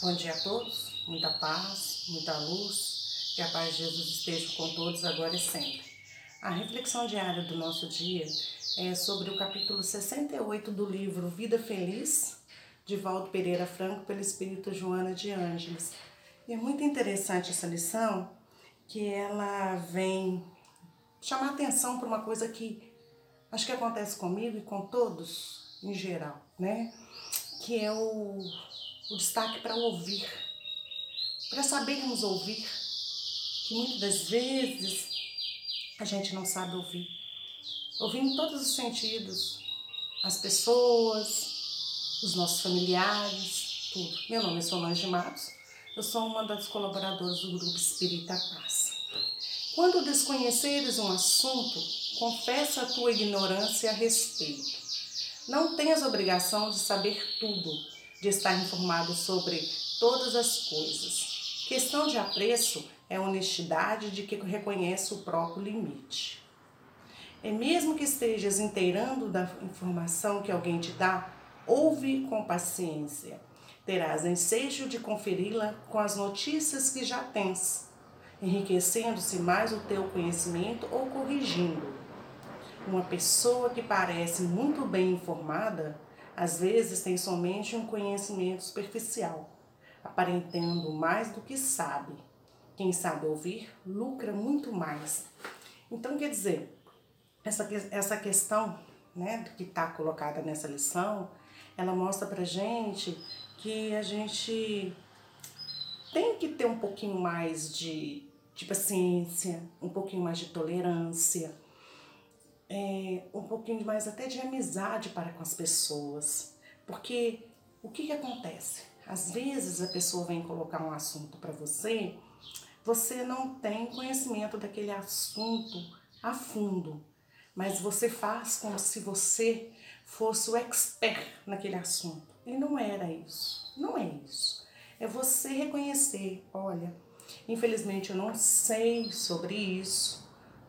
Bom dia a todos, muita paz, muita luz, que a paz de Jesus esteja com todos agora e sempre. A reflexão diária do nosso dia é sobre o capítulo 68 do livro Vida Feliz, de Valdo Pereira Franco, pelo Espírito Joana de Ângeles. E é muito interessante essa lição, que ela vem chamar atenção para uma coisa que acho que acontece comigo e com todos em geral, né? Que é o o destaque para ouvir, para sabermos ouvir, que muitas das vezes a gente não sabe ouvir. Ouvir em todos os sentidos, as pessoas, os nossos familiares, tudo. Meu nome é Solange Matos, eu sou uma das colaboradoras do Grupo Espírita Paz. Quando desconheceres um assunto, confessa a tua ignorância a respeito. Não tens obrigação de saber tudo, de estar informado sobre todas as coisas. Questão de apreço é honestidade de que reconhece o próprio limite. É mesmo que estejas inteirando da informação que alguém te dá, ouve com paciência. Terás ensejo de conferi-la com as notícias que já tens, enriquecendo-se mais o teu conhecimento ou corrigindo. Uma pessoa que parece muito bem informada às vezes tem somente um conhecimento superficial, aparentando mais do que sabe. Quem sabe ouvir lucra muito mais. Então, quer dizer, essa, essa questão né, que está colocada nessa lição, ela mostra para gente que a gente tem que ter um pouquinho mais de, de paciência, um pouquinho mais de tolerância, é, um pouquinho mais até de amizade para com as pessoas. Porque o que, que acontece? Às vezes a pessoa vem colocar um assunto para você, você não tem conhecimento daquele assunto a fundo, mas você faz como se você fosse o expert naquele assunto. E não era isso. Não é isso. É você reconhecer, olha, infelizmente eu não sei sobre isso,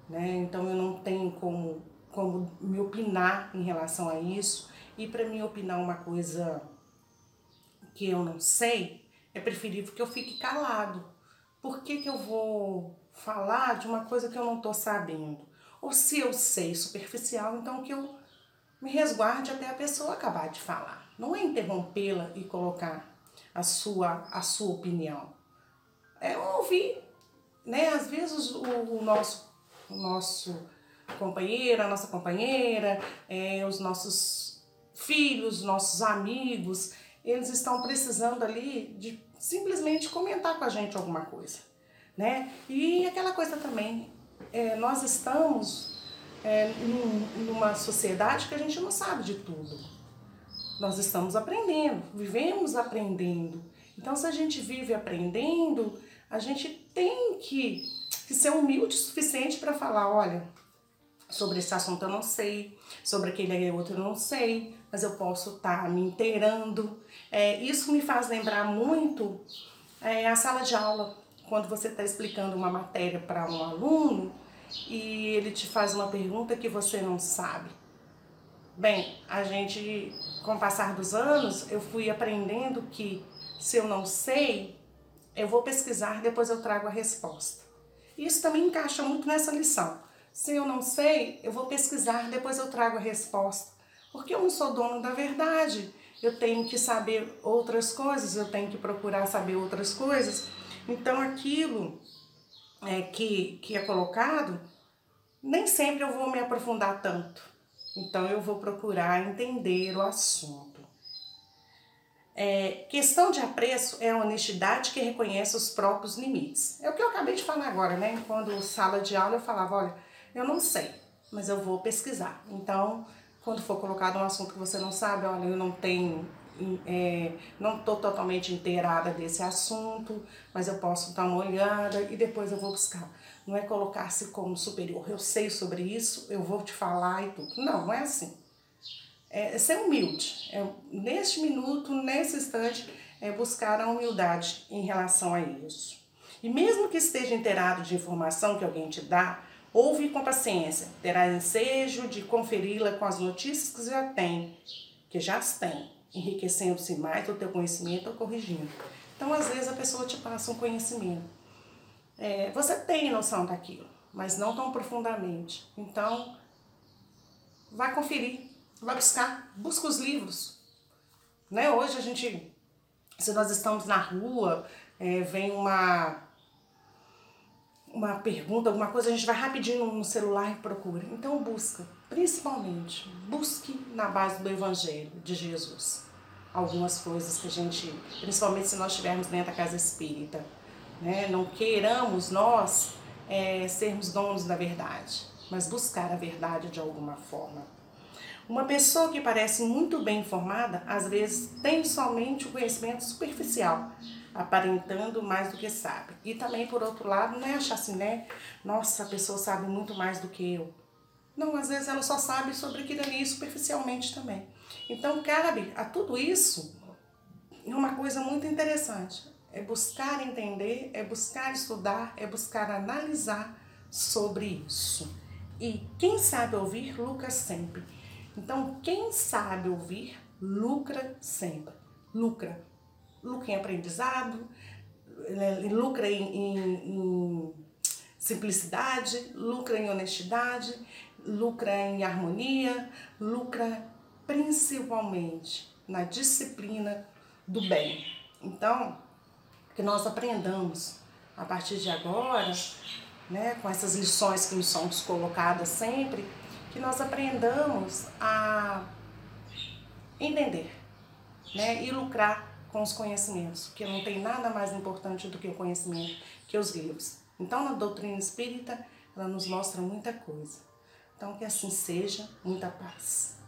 né? Então eu não tenho como, como me opinar em relação a isso. E para mim opinar uma coisa que eu não sei, é preferível que eu fique calado. Por que, que eu vou falar de uma coisa que eu não estou sabendo? Ou se eu sei superficial, então que eu me resguarde até a pessoa acabar de falar. Não é interrompê-la e colocar a sua, a sua opinião. É ouvir. Né? Às vezes o, o nosso o nosso companheiro, a nossa companheira, é, os nossos filhos, nossos amigos, eles estão precisando ali de simplesmente comentar com a gente alguma coisa, né? E aquela coisa também, é, nós estamos é, num, numa sociedade que a gente não sabe de tudo. Nós estamos aprendendo, vivemos aprendendo. Então, se a gente vive aprendendo, a gente tem que que ser humilde o suficiente para falar, olha, sobre esse assunto eu não sei, sobre aquele outro eu não sei, mas eu posso estar tá me inteirando. É, isso me faz lembrar muito é, a sala de aula, quando você está explicando uma matéria para um aluno e ele te faz uma pergunta que você não sabe. Bem, a gente, com o passar dos anos, eu fui aprendendo que se eu não sei, eu vou pesquisar, depois eu trago a resposta. Isso também encaixa muito nessa lição. Se eu não sei, eu vou pesquisar, depois eu trago a resposta. Porque eu não sou dono da verdade. Eu tenho que saber outras coisas, eu tenho que procurar saber outras coisas. Então aquilo é, que, que é colocado, nem sempre eu vou me aprofundar tanto. Então eu vou procurar entender o assunto. É, questão de apreço é a honestidade que reconhece os próprios limites. É o que eu acabei de falar agora, né? Quando sala de aula eu falava, olha, eu não sei, mas eu vou pesquisar. Então, quando for colocado um assunto que você não sabe, olha, eu não tenho, é, não estou totalmente inteirada desse assunto, mas eu posso dar uma olhada e depois eu vou buscar. Não é colocar-se como superior, eu sei sobre isso, eu vou te falar e tudo. Não, não é assim é, ser humilde. É, neste minuto, nesse instante, é buscar a humildade em relação a isso. E mesmo que esteja inteirado de informação que alguém te dá, ouve com paciência. Terá ensejo de conferi-la com as notícias que já tem, que já as tem, enriquecendo-se mais do teu conhecimento ou corrigindo. Então, às vezes, a pessoa te passa um conhecimento. É, você tem noção daquilo, mas não tão profundamente. Então, vai conferir, vai buscar, busca os livros. Né? Hoje a gente, se nós estamos na rua, é, vem uma uma pergunta, alguma coisa, a gente vai rapidinho no celular e procura. Então busca, principalmente, busque na base do Evangelho de Jesus. Algumas coisas que a gente, principalmente se nós estivermos dentro da casa espírita, né? não queiramos nós é, sermos donos da verdade, mas buscar a verdade de alguma forma. Uma pessoa que parece muito bem informada, às vezes tem somente o conhecimento superficial, aparentando mais do que sabe. E também, por outro lado, não é achar assim, né? Nossa, a pessoa sabe muito mais do que eu. Não, às vezes ela só sabe sobre aquilo ali superficialmente também. Então, cabe a tudo isso uma coisa muito interessante. É buscar entender, é buscar estudar, é buscar analisar sobre isso. E quem sabe ouvir, lucra sempre. Então, quem sabe ouvir, lucra sempre. Lucra lucra em aprendizado, né, lucra em, em, em simplicidade, lucra em honestidade, lucra em harmonia, lucra principalmente na disciplina do bem. Então, que nós aprendamos a partir de agora, né, com essas lições que nos são colocadas sempre, que nós aprendamos a entender né, e lucrar com os conhecimentos, porque não tem nada mais importante do que o conhecimento que os livros. Então, na doutrina espírita, ela nos mostra muita coisa. Então, que assim seja, muita paz.